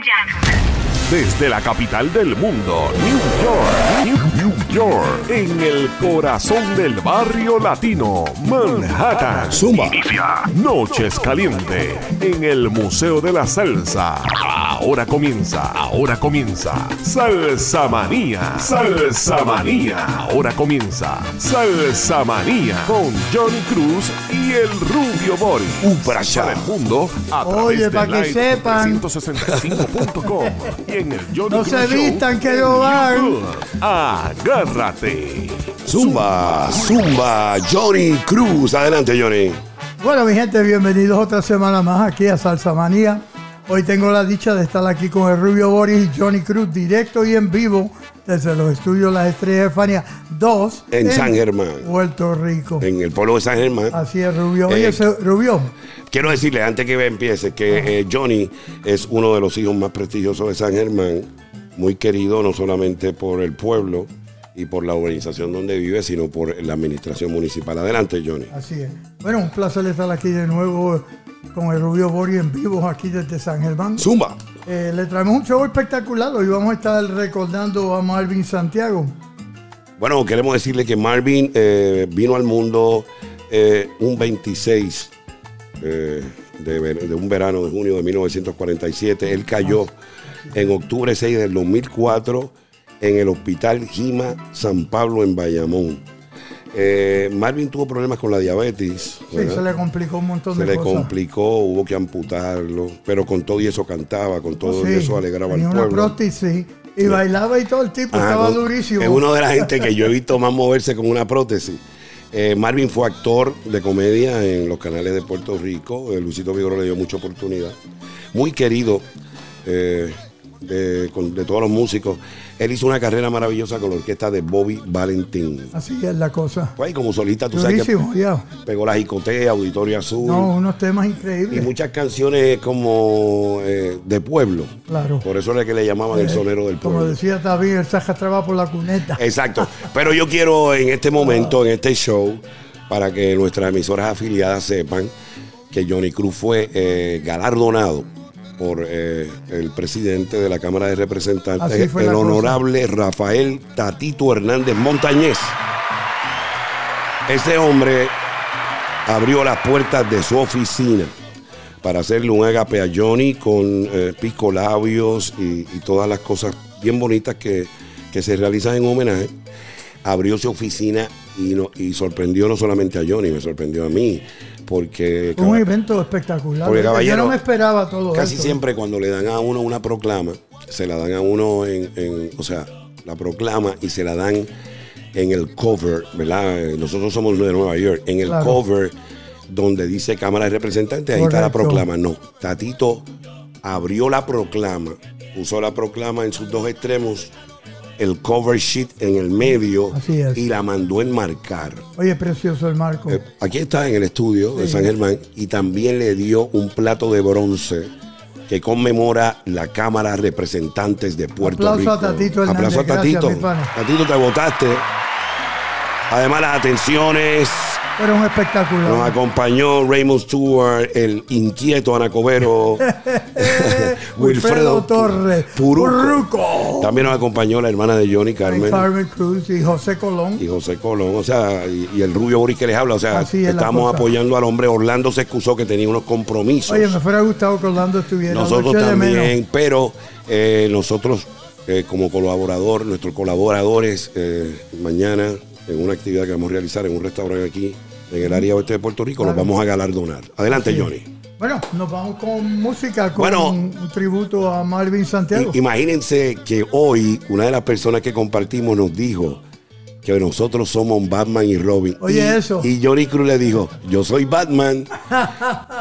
and gentlemen. Desde la capital del mundo, New York, New, New York, en el corazón del barrio latino, Manhattan. Zumba. Inicia Noches Caliente en el Museo de la Salsa. Ahora comienza, ahora comienza. Salsa Manía, Salsa Manía. Ahora comienza Salsa Manía con Johnny Cruz y el Rubio Boris. Uh, para allá. Para el mundo a través Oye, de pa' que Live sepan. 365.com y en el Johnny No Cruz se vistan, que no van. Agárrate. Zumba, Zumba, Johnny Cruz. Adelante, Johnny. Bueno, mi gente, bienvenidos otra semana más aquí a Salsa Manía. Hoy tengo la dicha de estar aquí con el Rubio Boris y Johnny Cruz, directo y en vivo desde los estudios Las Estrellas de Fania 2 En San Germán. Puerto Rico. En el pueblo de San Germán. Así es, Rubio. Oye, Eh, ese- Rubio, Quiero decirle, antes que empiece, que eh, Johnny es uno de los hijos más prestigiosos de San Germán, muy querido no solamente por el pueblo y por la organización donde vive, sino por la administración municipal. Adelante, Johnny. así es. Bueno, un placer estar aquí de nuevo con el Rubio Boris en vivo aquí desde San Germán. Zumba. Eh, le traemos un show espectacular. Hoy vamos a estar recordando a Marvin Santiago. Bueno, queremos decirle que Marvin eh, vino al mundo un 26 eh, de, un verano de junio de 1947. Él cayó en octubre 6 del 2004 en el hospital Gima San Pablo en Bayamón. Eh, Marvin tuvo problemas con la diabetes. Sí, ¿verdad? se le complicó un montón Se de le cosas. complicó, hubo que amputarlo, pero con todo y eso cantaba, con todo Sí, y eso alegraba al tenía una pueblo. prótesis y bailaba y todo el tipo Ajá, estaba durísimo. Es uno de la gente que yo he visto más moverse con una prótesis. Eh, Marvin fue actor de comedia en los canales de Puerto Rico. Eh, Luisito Vigoró le dio mucha oportunidad. Muy querido eh, de, con- de todos los músicos. Él hizo una carrera maravillosa con la orquesta de Bobby Valentín. Así es la cosa. Pues ahí como solista, tú sabes Durísimo, ya. que pegó la jicotea, Auditorio Azul. No, unos temas Y increíbles. muchas canciones como eh, de pueblo. Claro. Por eso era que le llamaban el sonero del Como pueblo. decía David, el Saja traba por la cuneta. Exacto. Pero yo quiero en este momento, en este show, para que nuestras emisoras afiliadas sepan que Johnny Cruz fue eh, galardonado por eh, el presidente de la Cámara de Representantes, el cosa. honorable Rafael Tatito Hernández Montañez. Ese hombre abrió las puertas de su oficina para hacerle un agape a Johnny con eh, pico labios y, y todas las cosas bien bonitas que, que se realizan en homenaje. Abrió su oficina y, no, y sorprendió no solamente a Johnny, me sorprendió a mí, porque un evento espectacular. Porque, Yo no me esperaba todo casi esto. siempre cuando le dan a uno una proclama, se la dan a uno en, en- o sea, la proclama y se la dan en el cover, ¿verdad? Nosotros somos de Nueva York, en el Claro. cover donde dice Cámara de Representantes, ahí está la proclama. No, Tatito abrió la proclama, puso la proclama en sus dos extremos, el cover sheet en el medio Así es. y la mandó enmarcar. Oye, precioso el marco. Eh, aquí está en el estudio de. San Germán y también le dio un plato de bronce que conmemora la Cámara Representantes de Puerto Aplauso Rico. a Tatito Hernández. Aplauso a Tatito. Tatito, te votaste. Además, las atenciones. Pero un espectacular. Nos acompañó Raymond Stewart, el inquieto Anacobero, Wilfredo Torres. Puruco. Puruco. También nos acompañó la hermana de Johnny Carmen. Carmen Cruz y José Colón. y José Colón, o sea, y, y el rubio Boris que les habla, o sea, Así es estamos apoyando al hombre. Orlando se excusó que tenía unos compromisos. Oye, me fuera gustado que Orlando estuviera. nosotros también, pero eh, nosotros eh, como colaborador, nuestros colaboradores, eh, mañana en una actividad que vamos a realizar en un restaurante aquí en el área oeste de Puerto Rico, los vamos a galardonar. Adelante, Sí. Johnny. Bueno, nos vamos con música, con Bueno. un tributo a Marvin Santiago. Imagínense que hoy una de las personas que compartimos nos dijo que nosotros somos Batman y Robin. Oye, y, eso. Y Johnny Cruz le dijo, yo soy Batman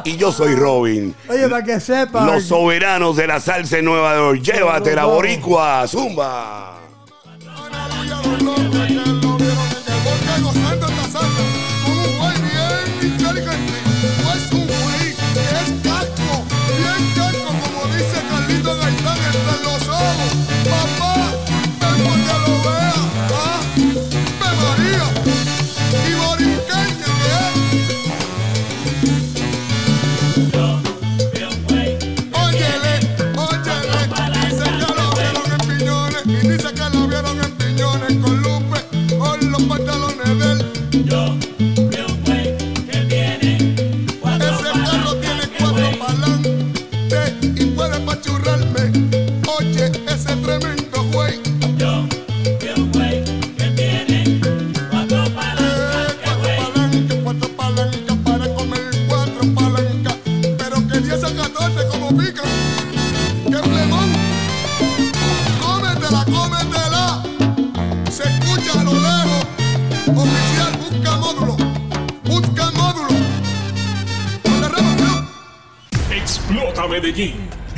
y yo soy Robin. Oye, para que sepa. Los soberanos de la salsa Nueva York. Llévate la boricua, zumba.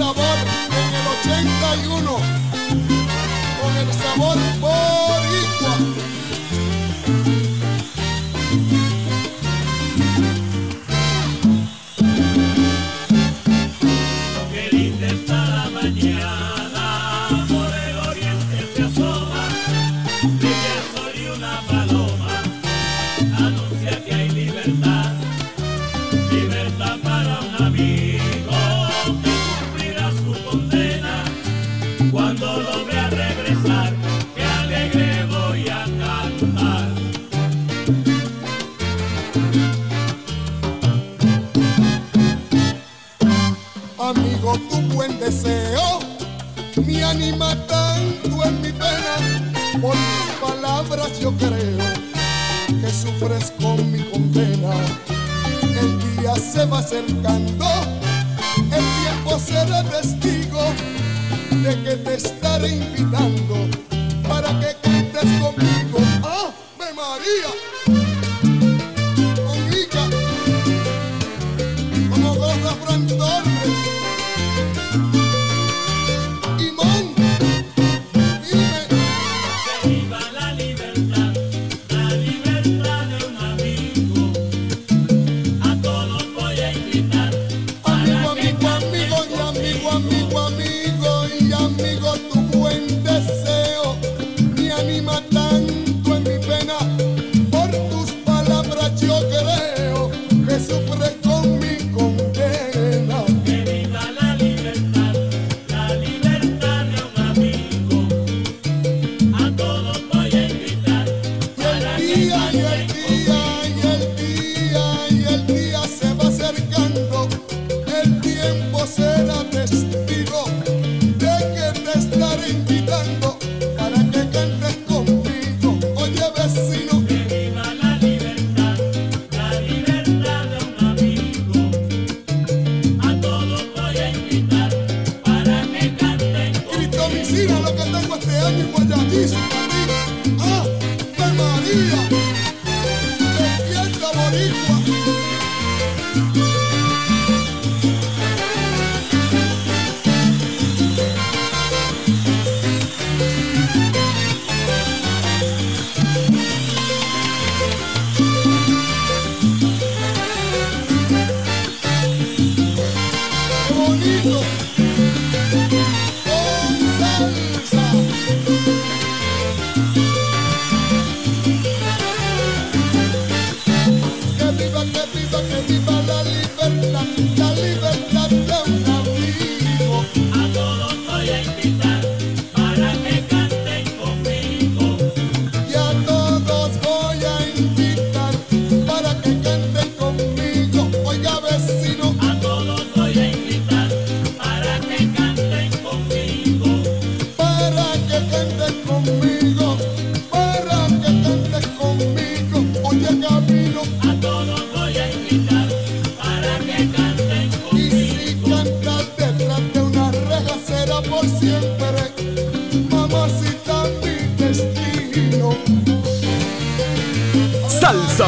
sabor en el 81 con el sabor boricua. Anima tanto en mi pena, por tus palabras yo creo que sufres con mi condena. El día se va acercando, el tiempo será testigo de que te estaré invitando para que cantes conmigo. ¡Ah, María!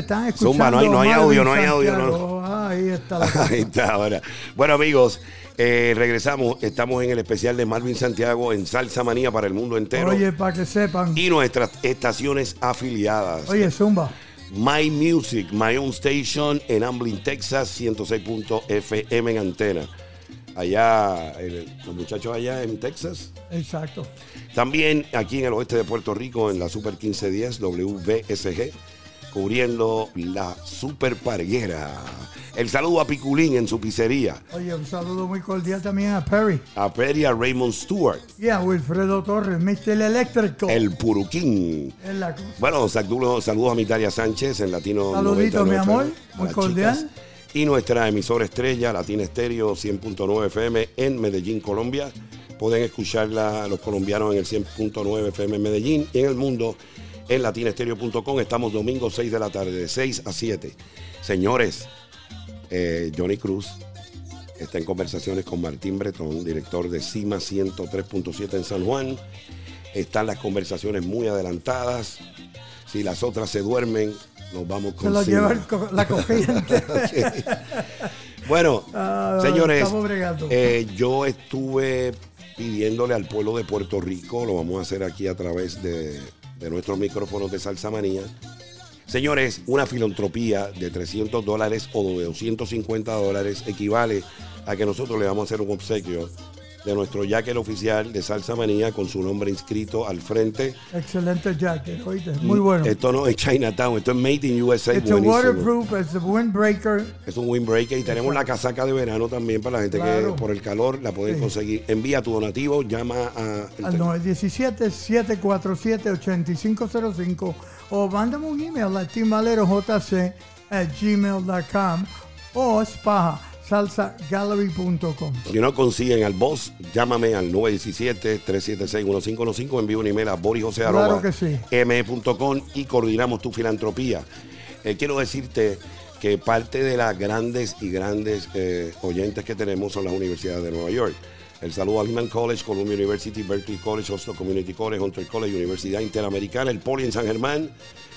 Están escuchando. Zumba, no hay- no hay audio, no hay audio. Ah, ahí está la. Ahí está ahora. Bueno, amigos, eh, regresamos. Estamos en el especial de Marvin Santiago en Salsa Manía para el mundo entero. Oye, para que sepan. y nuestras estaciones afiliadas. Oye, Zumba. My Music, My Own Station en Amblin, Texas, 106.fm en antena. Allá, el- los muchachos allá en Texas. Exacto. También aquí en el oeste de Puerto Rico, en la Super 1510 WVSG, cubriendo la Super Parguera. El saludo a Piculín en su pizzería. Oye, un saludo muy cordial también a Perry A Perry, a Raymond Stewart, y a Wilfredo Torres, Mr. Eléctrico. el Puruquín. Es la. Bueno, saludos, saludos a Mitalia Sánchez en Latino Saludito, 99 mi amor. Muy cordial. chicas. Y nuestra emisora estrella, Latina Estéreo 100.9 FM en Medellín, Colombia. Pueden escucharla los colombianos en el 100.9 FM en Medellín y en el mundo en latinaestereo.com. Estamos domingo 6 de la tarde, de 6 a 7. Señores, eh, Johnny Cruz está en conversaciones con Martín Bretón, director de CIMA 103.7 en San Juan. Están las conversaciones muy adelantadas. Si las otras se duermen, nos vamos con Se lo lleva co- la corriente. Bueno, Ah, señores, eh, yo estuve pidiéndole al pueblo de Puerto Rico, lo vamos a hacer aquí a través de, de nuestros micrófonos de Salsa Manía. Señores, una filantropía de 300 dólares o de 250 dólares equivale a que nosotros le vamos a hacer un obsequio de nuestro jacket oficial de Salsa Manía con su nombre inscrito al frente. Excelente jacket, oíste. Muy bueno. Esto no es Chinatown, esto es Made in USA. It's a buenísimo. waterproof, it's a windbreaker. Es un windbreaker y tenemos la casaca de verano también para la gente Claro. que por el calor la pueden Sí. conseguir. Envía tu donativo, llama a... al 917-747-8505 o mándame un email a timvalerojc at gmail.com o spaja salsagallery.com. Si no consiguen al boss, llámame al 917-376-1515. Envía un email a borijose Claro sí. m.com y coordinamos tu filantropía. Eh, quiero decirte que parte de las grandes y grandes eh, oyentes que tenemos son las universidades de Nueva York. El saludo a Lehman College, Columbia University, Berkeley College, Oslo Community College, Hunter College, Universidad Interamericana, el Poli en San Germán.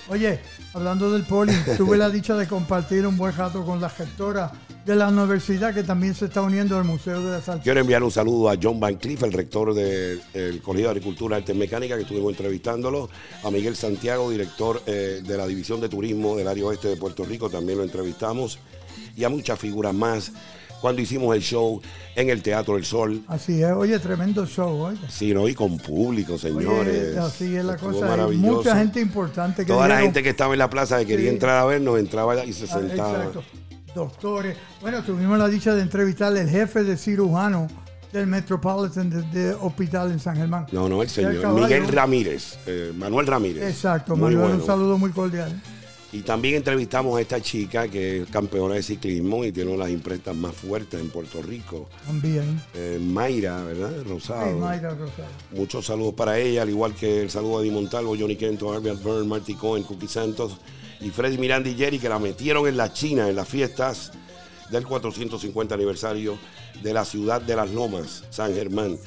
Oye, hablando del poli, tuve la dicha de compartir un buen rato con la gestora de la universidad que también se está uniendo al Museo de la Salsa. Quiero enviar un saludo a John Van Cliff, el rector del Colegio de Agricultura y Artes Mecánicas, que estuvimos entrevistándolo. A Miguel Santiago, director eh, de la División de Turismo del área oeste de Puerto Rico, también lo entrevistamos. Y a muchas figuras más. Cuando hicimos el show en el Teatro del Sol, Así es, oye, tremendo show, oye. sí, ¿no? y con público, señores. Oye, así es la Estuvo cosa. Mucha gente importante que Toda la gente que estaba en la plaza que quería Sí. entrar a vernos, entraba y se Ah, sentaba. Exacto. Doctores. Bueno, tuvimos la dicha de entrevistar al jefe de cirujano del Metropolitan de, de Hospital en San Germán. No, no, el señor. Miguel Ramírez, eh, Manuel Ramírez. Exacto, Muy Manuel, bueno. un saludo muy cordial. Y también entrevistamos a esta chica que es campeona de ciclismo y tiene una de las imprentas más fuertes en Puerto Rico. También. Eh, Mayra, ¿verdad? Rosado. Sí, Mayra Rosado. Muchos saludos para ella, al igual que el saludo a Eddie Montalvo, Johnny Kento, Harvey Byrne, Marty Cohen, Cookie Santos y Freddy Miranda y Jerry que la metieron en la China en las fiestas del 450 aniversario de la ciudad de las Lomas, San Germán.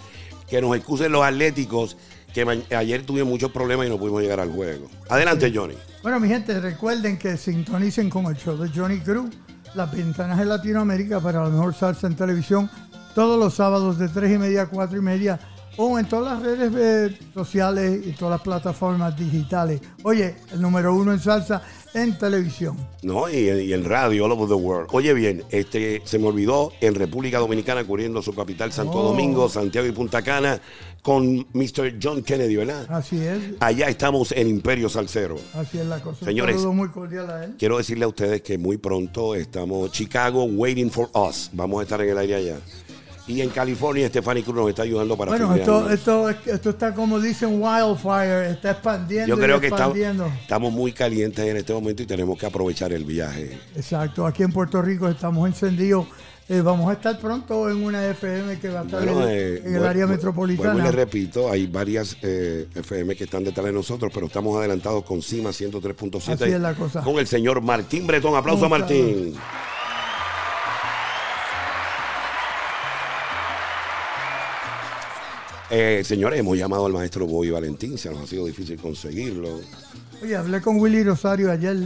Que nos excusen los atléticos que ayer tuvieron muchos problemas y no pudimos llegar al juego. Adelante, Johnny. Bueno, mi gente, recuerden que sintonicen con el show de Johnny Cruz, las ventanas de Latinoamérica para la mejor salsa en televisión, todos los sábados de 3 y media a 4 y media o en todas las redes eh, sociales y todas las plataformas digitales. Oye, el número uno en salsa en televisión. No, y, y en radio, all over the world. Oye bien, este se me olvidó en República Dominicana, cubriendo su capital Santo Oh. Domingo, Santiago y Punta Cana, con Mr. John Kennedy, ¿verdad? Así es, Allá estamos en Imperio Salcero. así es la cosa. Señores. Muy cordial a él. Quiero decirle a ustedes que muy pronto estamos Chicago waiting for us. Vamos a estar en el aire allá. Y en California, Stephanie Cruz nos está ayudando para Bueno, esto, esto, esto está como dicen wildfire, está expandiendo Yo creo y que estamos muy calientes en este momento y tenemos que aprovechar el viaje. Exacto, aquí en Puerto Rico estamos encendidos. Eh, vamos a estar pronto en una FM que va a estar Bueno, en, eh, en el área metropolitana. Vuelvo y le repito, hay varias eh, FM que están detrás de nosotros, pero estamos adelantados con CIMA 103.7. Así es la cosa. Con el señor Martín Bretón. Aplauso a Martín. Eh, señores, hemos llamado al maestro Boy Valentín, se nos ha sido difícil conseguirlo. Oye, hablé con Willy Rosario ayer.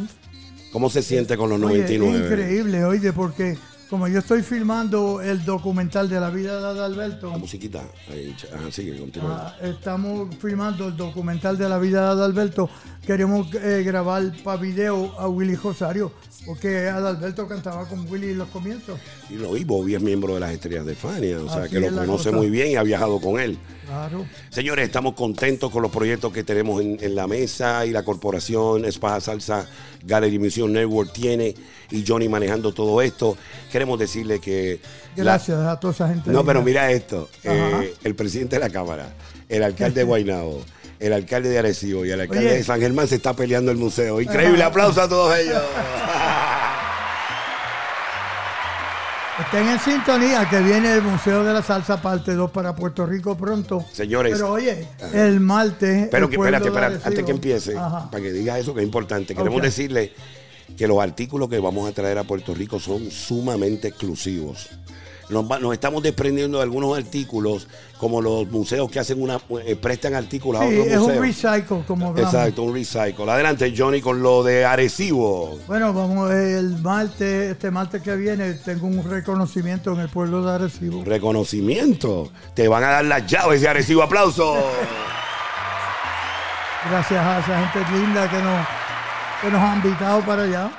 ¿Cómo se siente con los Oye, 99? es increíble, oye, porque como yo estoy filmando el documental de la vida de Adalberto, La musiquita. Ahí, ajá, sigue, continúa. ah, estamos filmando el documental de la vida de Adalberto, queremos eh, grabar para video a Willy Rosario, porque Adalberto cantaba con Willy en los comienzos. Y lo y Bobby es miembro de las estrellas de Fania, o sea Así que lo conoce cosa. muy bien y ha viajado con él. Claro. Señores, estamos contentos con los proyectos que tenemos en, en la mesa y la corporación Espaja Salsa Gallery Music Network tiene y Johnny manejando todo esto. Queremos decirle que... la- Gracias a toda esa gente. no, pero mira esto. Eh, el presidente de la Cámara, el alcalde de Guaynabo, el alcalde de Arecibo y el alcalde Oye. de San Germán se está peleando el museo. Increíble, aplauso a todos ellos. Estén en sintonía que viene el Museo de la Salsa parte 2 para Puerto Rico pronto. Señores. Pero oye, el martes. Pero el que espérate, espérate, antes que empiece, Ajá. para que digas eso que es importante, queremos Ok. decirle que los artículos que vamos a traer a Puerto Rico son sumamente exclusivos. Nos, estamos desprendiendo de algunos artículos, como los museos que hacen una eh, prestan artículos a otros es un museos. recycle, como hablamos. Exacto, un recycle. Adelante, Johnny, con lo de Arecibo. Bueno, vamos el martes, este martes que viene, tengo un reconocimiento en el pueblo de Arecibo. Reconocimiento. Te van a dar las llaves de Arecibo. ¡Aplauso! Gracias a esa gente linda que nos, que nos ha invitado para allá.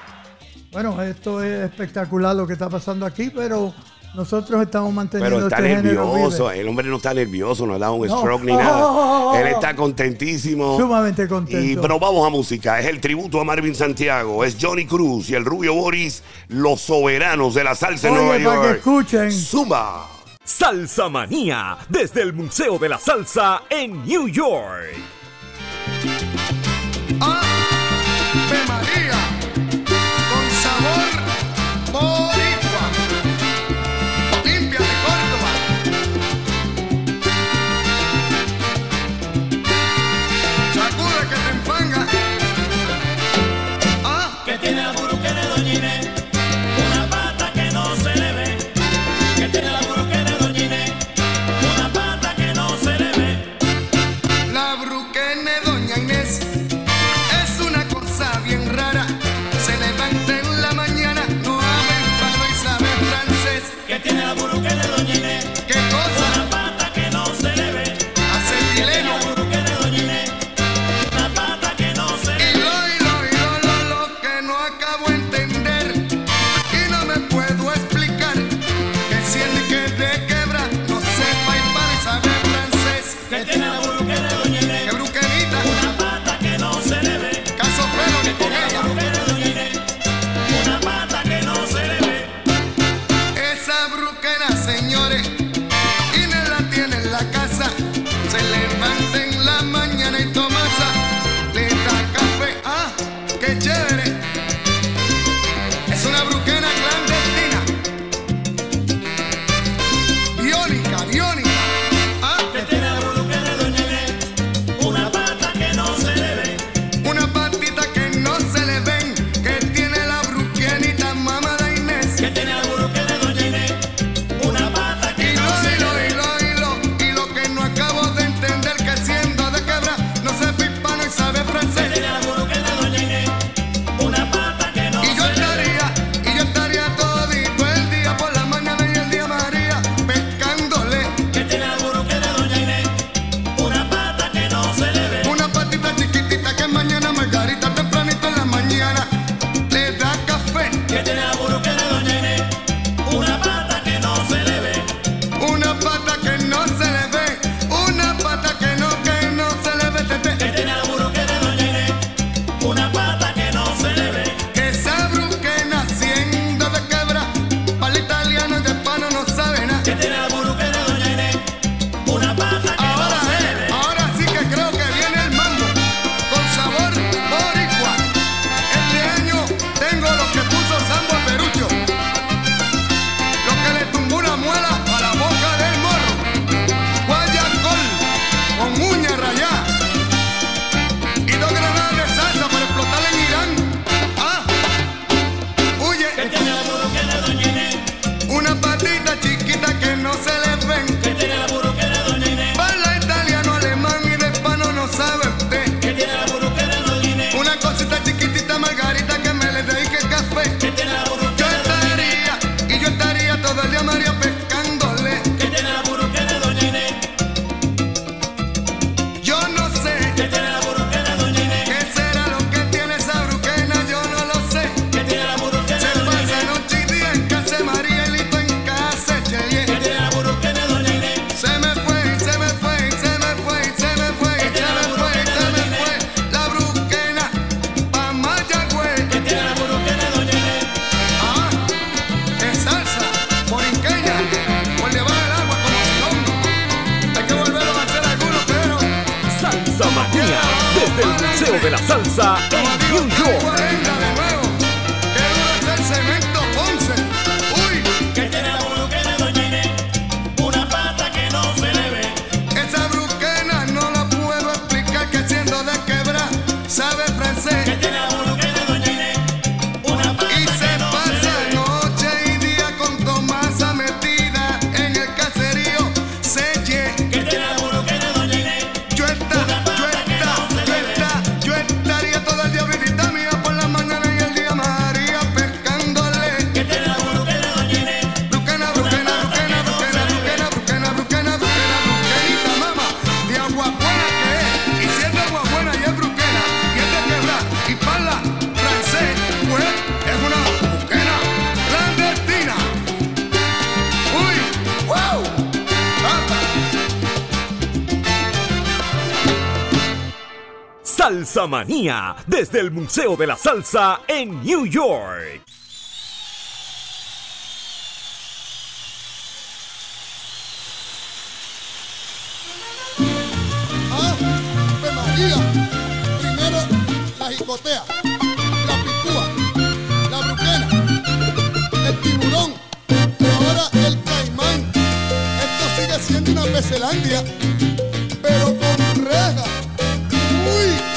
Bueno, esto es espectacular lo que está pasando aquí, pero nosotros estamos manteniendo Pero está este nervioso. El hombre no está nervioso, no le da un No. stroke ni Oh, nada. oh, oh, Él está contentísimo. Sumamente contento. Y, pero vamos a música. Es el tributo a Marvin Santiago. Es Johnny Cruz y el Rubio Boris, los soberanos de la salsa en Nueva para que York. escuchen. Zumba. Salsa Manía, desde el Museo de la Salsa en New York. Señor. Manía desde el Museo de la Salsa en New York. Ah, María. Primero la jicotea, la picúa, la bruquena, el tiburón y ahora el caimán. Esto sigue siendo una peselandia, pero con reja. Uy.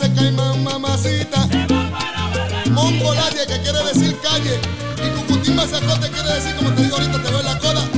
ese caimán mamacita. Mongolaria que quiere decir calle. Y Cucutín Mazacote quiere decir, como te digo ahorita, te veo en la cola.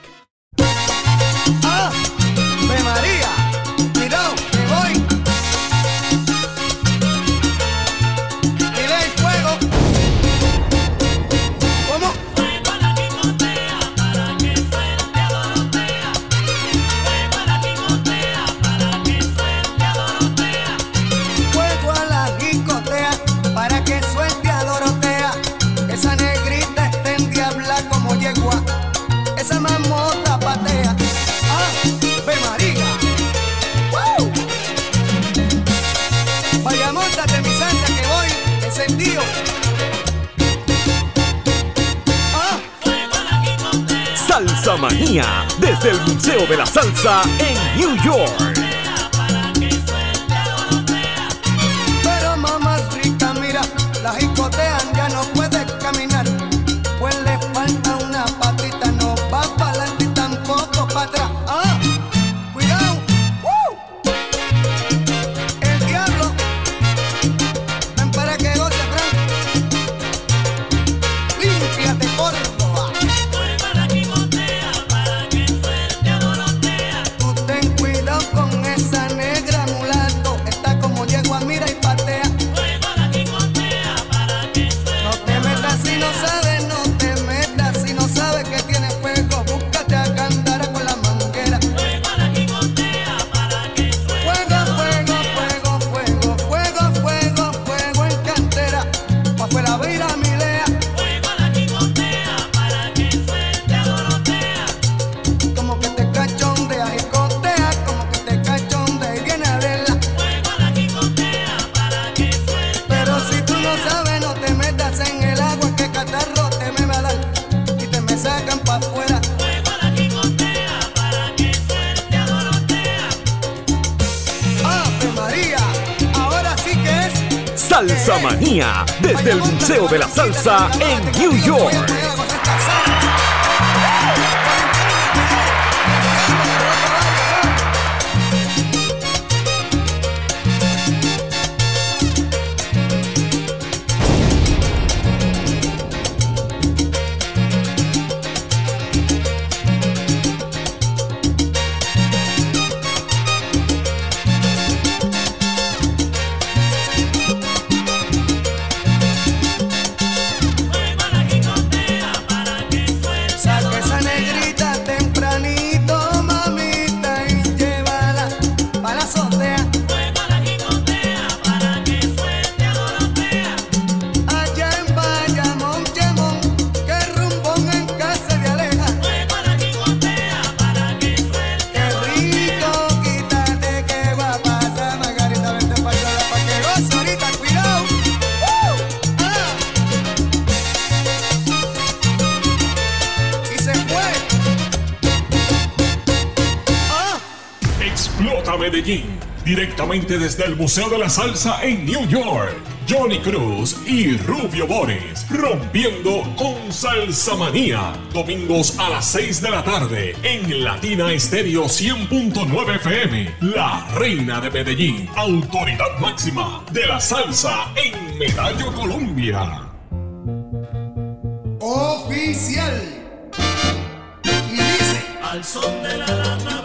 de la salsa en New York. salsa en New York. Explota Medellín. Directamente desde el Museo de la Salsa en New York. Johnny Cruz y Rubio Boris, rompiendo con Salsa Manía. Domingos a las 6 de la tarde en Latina Estéreo 100.9 FM. La reina de Medellín, autoridad máxima de la salsa en Medallo Colombia. Oficial. Y dice: Al son de la lata.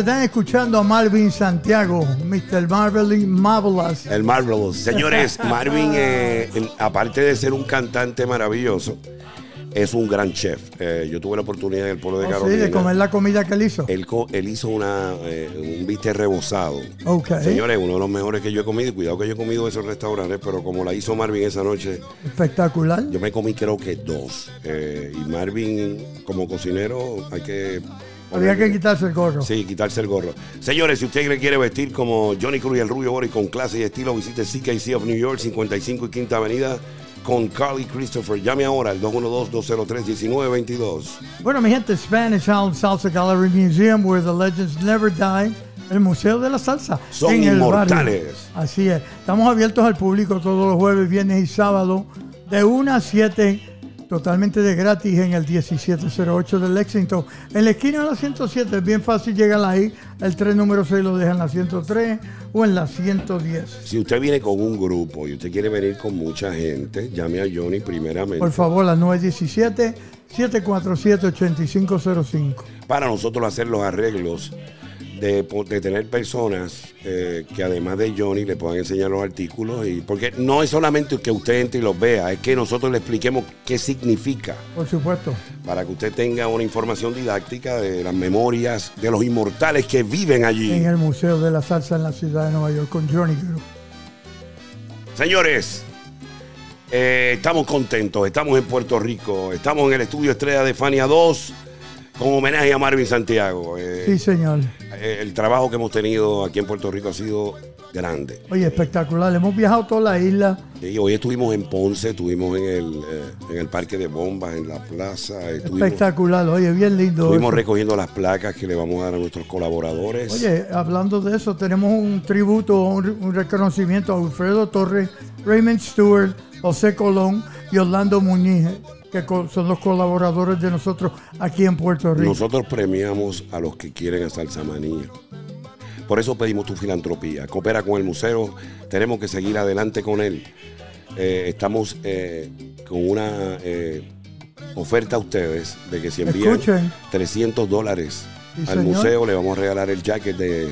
Gente, están escuchando a Marvin Santiago, Mr. Marvelly Marvelous. El Marvelous. Señores, Marvin, eh, el- aparte de ser un cantante maravilloso, es un gran chef. Eh, yo tuve la oportunidad en el pueblo de Oh, sí, Carolina. de comer la comida que él hizo. Él, co- él hizo una, eh, un bistec rebozado. Ok. Señores, uno de los mejores que yo he comido. Cuidado que yo he comido esos restaurantes, pero como la hizo Marvin esa noche, Espectacular. yo me comí creo que dos. Eh, y Marvin, como cocinero, hay que... Había que quitarse el gorro. Sí, quitarse el gorro. Señores, si usted le quiere vestir como Johnny Cruz y el Rubio Boris con clase y estilo, visite CKC of New York, 55 y Quinta Avenida con Carly Christopher. Llame ahora al 212-203-1922. Bueno, mi gente, Spanish Island Salsa Gallery Museum, where the legends never die. El Museo de la Salsa. Son en el inmortales. barrio. Así es. Estamos abiertos al público todos los jueves, viernes y sábados, de 1 a 7 totalmente de gratis en el 1708 de Lexington. En la esquina de la 107 es bien fácil llegar ahí. El tren número 6 lo deja en la 103 o en la 110. Si usted viene con un grupo y usted quiere venir con mucha gente, llame a Johnny primeramente. Por favor, la 917-747-8505. para nosotros hacer los arreglos de, tener personas eh, que además de Johnny le puedan enseñar los artículos y porque no es solamente que usted entre y los vea, es que nosotros le expliquemos qué significa Por supuesto. para que usted tenga una información didáctica de las memorias de los inmortales que viven allí. En el Museo de la Salsa en la ciudad de Nueva York con Johnny Group. Señores, eh, estamos contentos, estamos en Puerto Rico, estamos en el estudio Estrella de Fania 2 con homenaje a Marvin Santiago. Eh, Sí, señor. eh, el trabajo que hemos tenido aquí en Puerto Rico ha sido grande. Oye, espectacular. Hemos viajado toda la isla. Sí, hoy estuvimos en Ponce, estuvimos en el, eh, en el Parque de Bombas, en la plaza, Espectacular. Oye, bien lindo. estuvimos eso. recogiendo las placas que le vamos a dar a nuestros colaboradores. Oye, hablando de eso, tenemos un tributo, un, un reconocimiento a Alfredo Torres, Raymond Stewart, José Colón y Orlando Muñiz, que son los colaboradores de nosotros aquí en Puerto Rico. Nosotros premiamos a los que quieren a Salsa Manía. Por eso pedimos tu filantropía. Coopera con el museo. Tenemos que seguir adelante con él. Eh, estamos eh, con una eh, oferta a ustedes de que si envían Escuchen. 300 dólares al señor. museo, le vamos a regalar el jacket de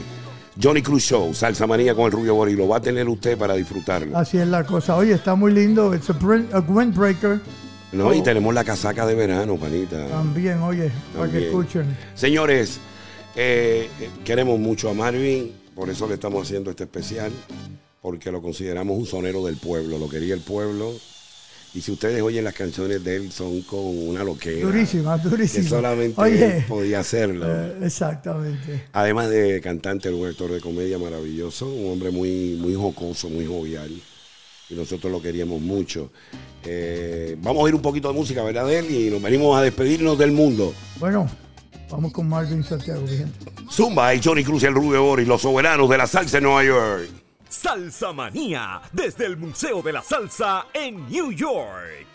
Johnny Cruz Show, Salsa Manía con el Rubio Boris. Lo va a tener usted para disfrutarlo. Así es la cosa. Oye, está muy lindo. It's a windbreaker. ¿No? Y Oh. tenemos la casaca de verano, panita. También, oye, para que escuchen. Señores, eh, queremos mucho a Marvin, por eso le estamos haciendo este especial, porque lo consideramos un sonero del pueblo, lo quería el pueblo. Y si ustedes oyen las canciones de él, son con una loquera. Durísima, Que durísima. solamente Oye, él podía hacerlo. eh, exactamente. Además de cantante, era un actor de comedia maravilloso, un hombre muy, muy jocoso, muy jovial. Y nosotros lo queríamos mucho. Eh, vamos a oír un poquito de música, ¿verdad? De él y nos venimos a despedirnos del mundo. Bueno, vamos con Marvin Santiago, gente. Zumba y Johnny Cruz y el Rubio Boris, los soberanos de la salsa en Nueva York. Salsa Manía, desde el Museo de la Salsa en New York.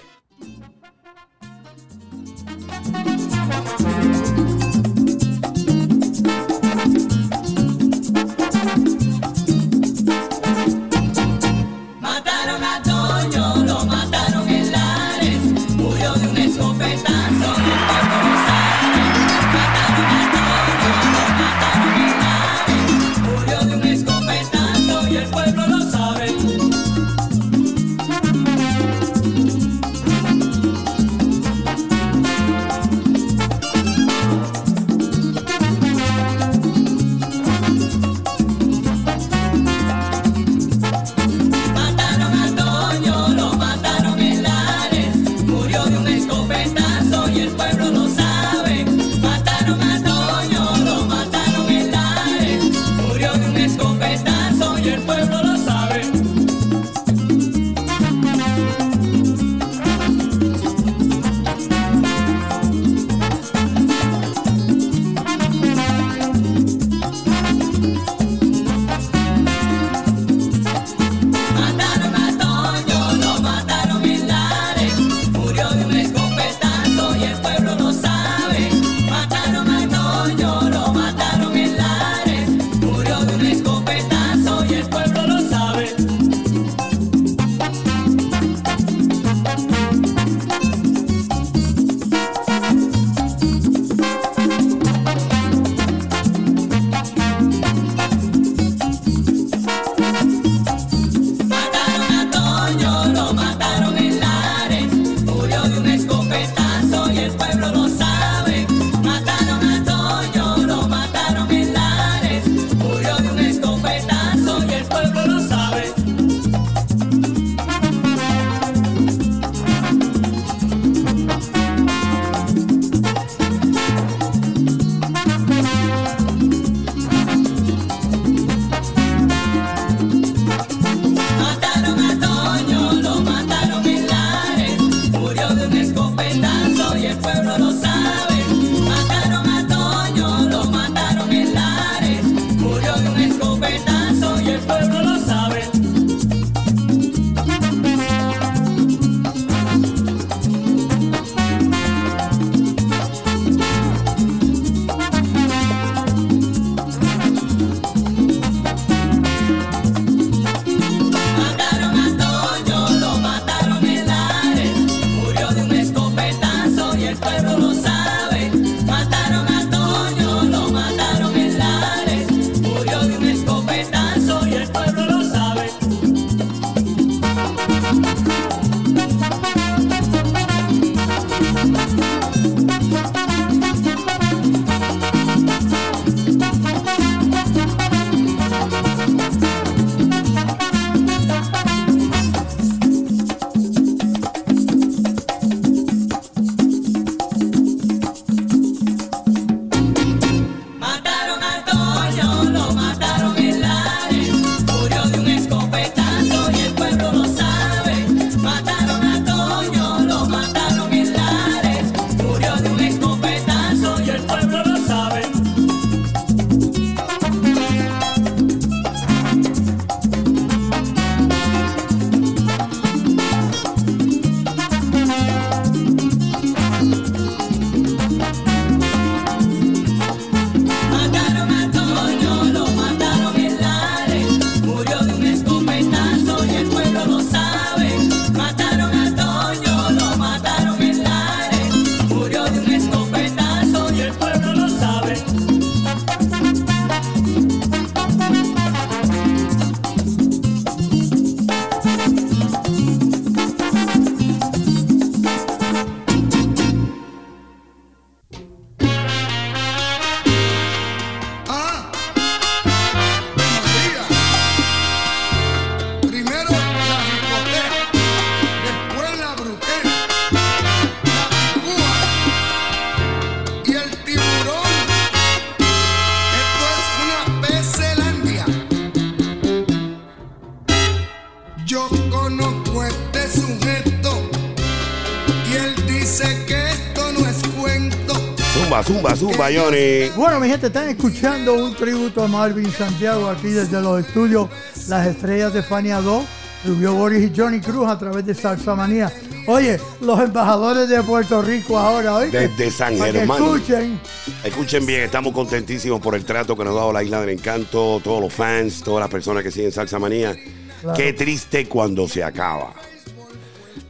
Bueno, mi gente, están escuchando un tributo a Marvin Santiago aquí desde los estudios Las Estrellas de Fania 2, Rubio Boris y Johnny Cruz a través de Salsa Manía. Oye, los embajadores de Puerto Rico ahora, hoy Desde San Germán. escuchen. Escuchen bien, estamos contentísimos por el trato que nos ha dado la Isla del Encanto, todos los fans, todas las personas que siguen Salsa Manía. Claro. Qué triste cuando se acaba.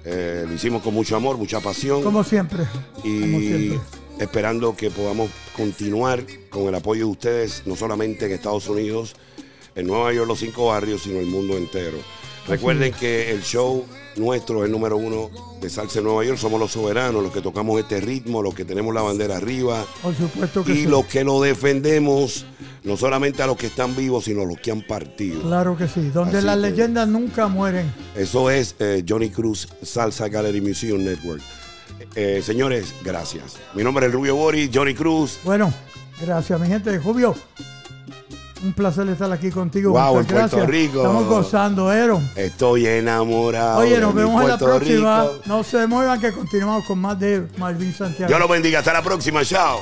Eh, lo hicimos con mucho amor, mucha pasión Como siempre. Como siempre. Esperando que podamos continuar con el apoyo de ustedes, no solamente en Estados Unidos, en Nueva York, los cinco barrios, sino el mundo entero. Recuerden que el show nuestro es el número uno de Salsa en Nueva York. Somos los soberanos, los que tocamos este ritmo, los que tenemos la bandera arriba Por supuesto que y sí. los que lo defendemos, no solamente a los que están vivos, sino a los que han partido. Claro que sí. Donde Así las que- leyendas nunca mueren. Eso es eh, Johnny Cruz Salsa Gallery Museum Network. Eh, señores, gracias. Mi nombre es Rubio Boris, Johnny Cruz. Bueno, gracias, mi gente. Julio, un placer estar aquí contigo. Muchas en Puerto gracias. Rico. Estamos gozando, Aaron. Estoy enamorado. Oye, de nos vemos en la próxima. Rico. No se muevan que continuamos con más de Marvin Santiago. Dios los bendiga. Hasta la próxima. Chao.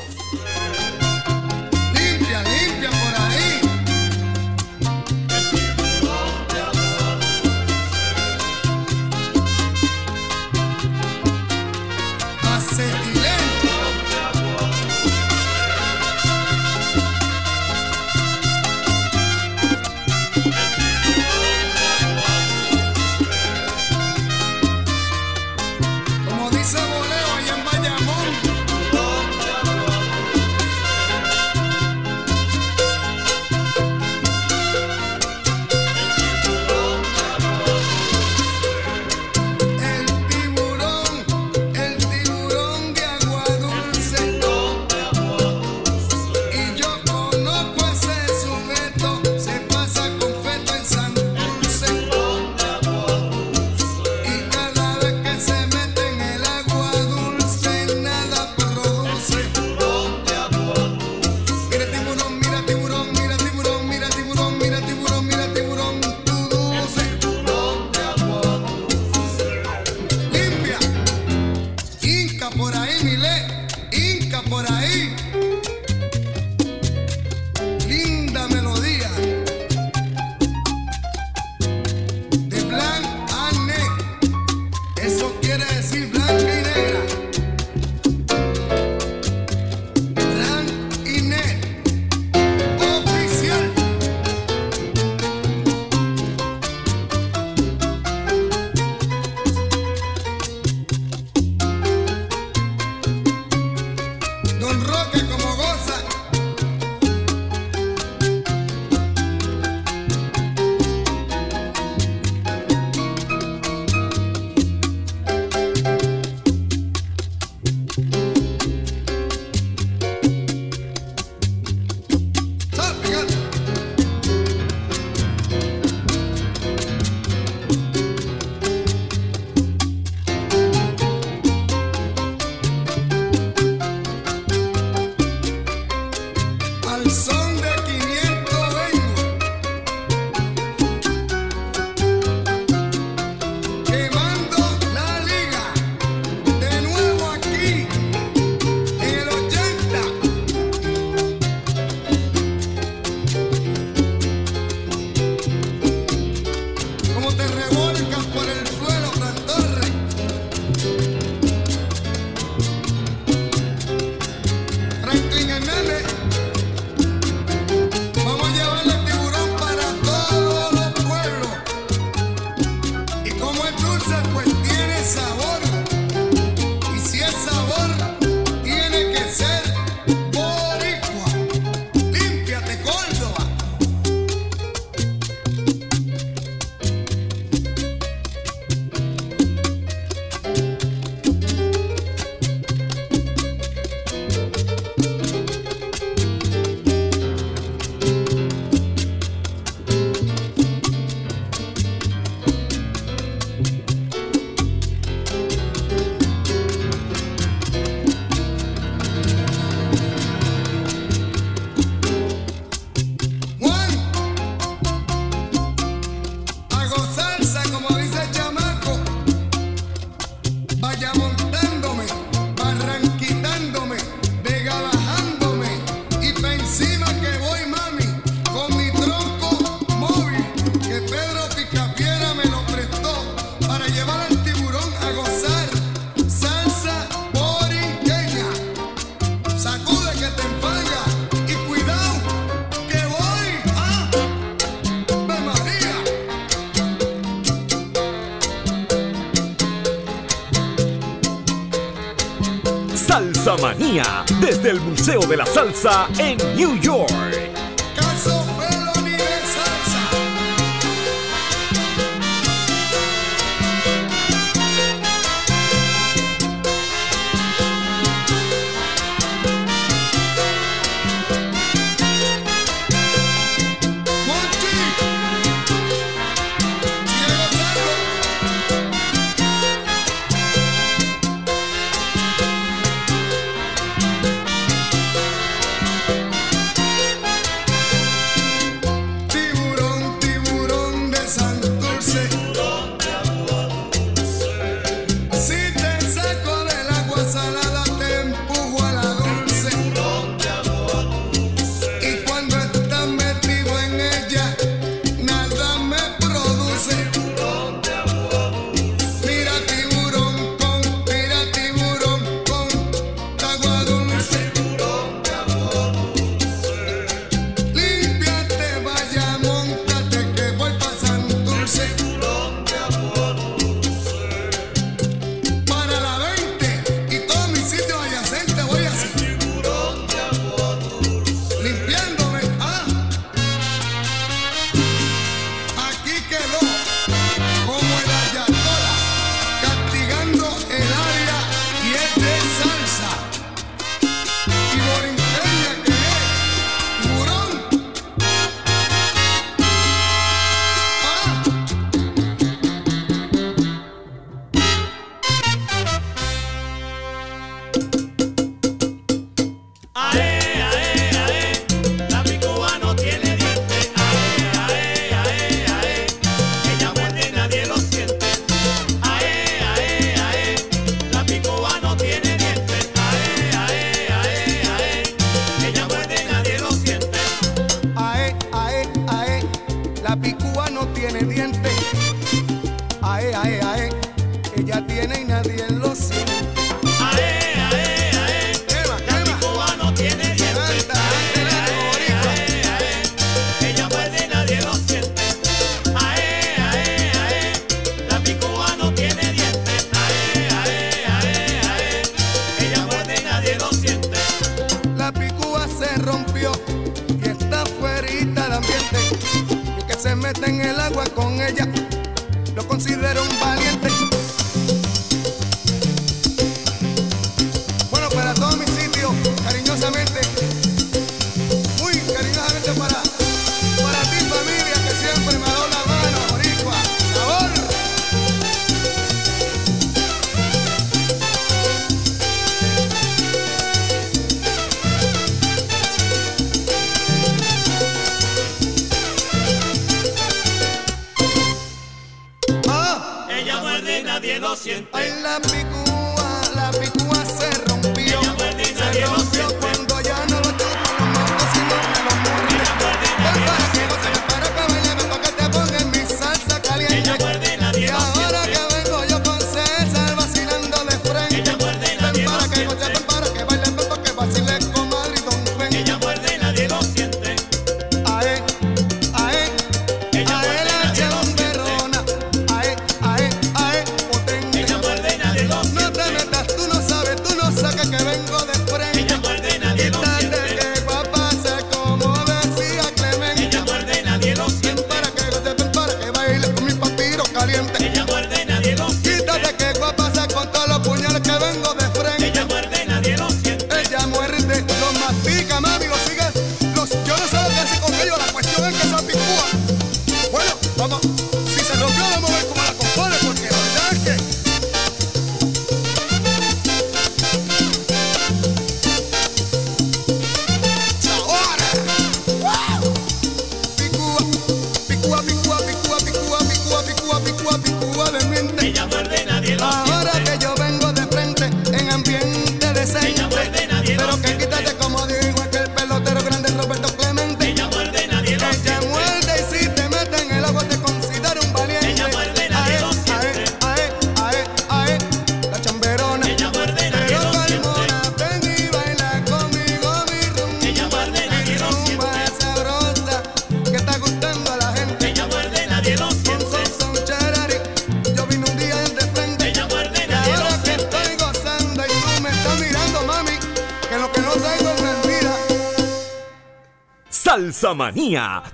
Museo de la Salsa en New York.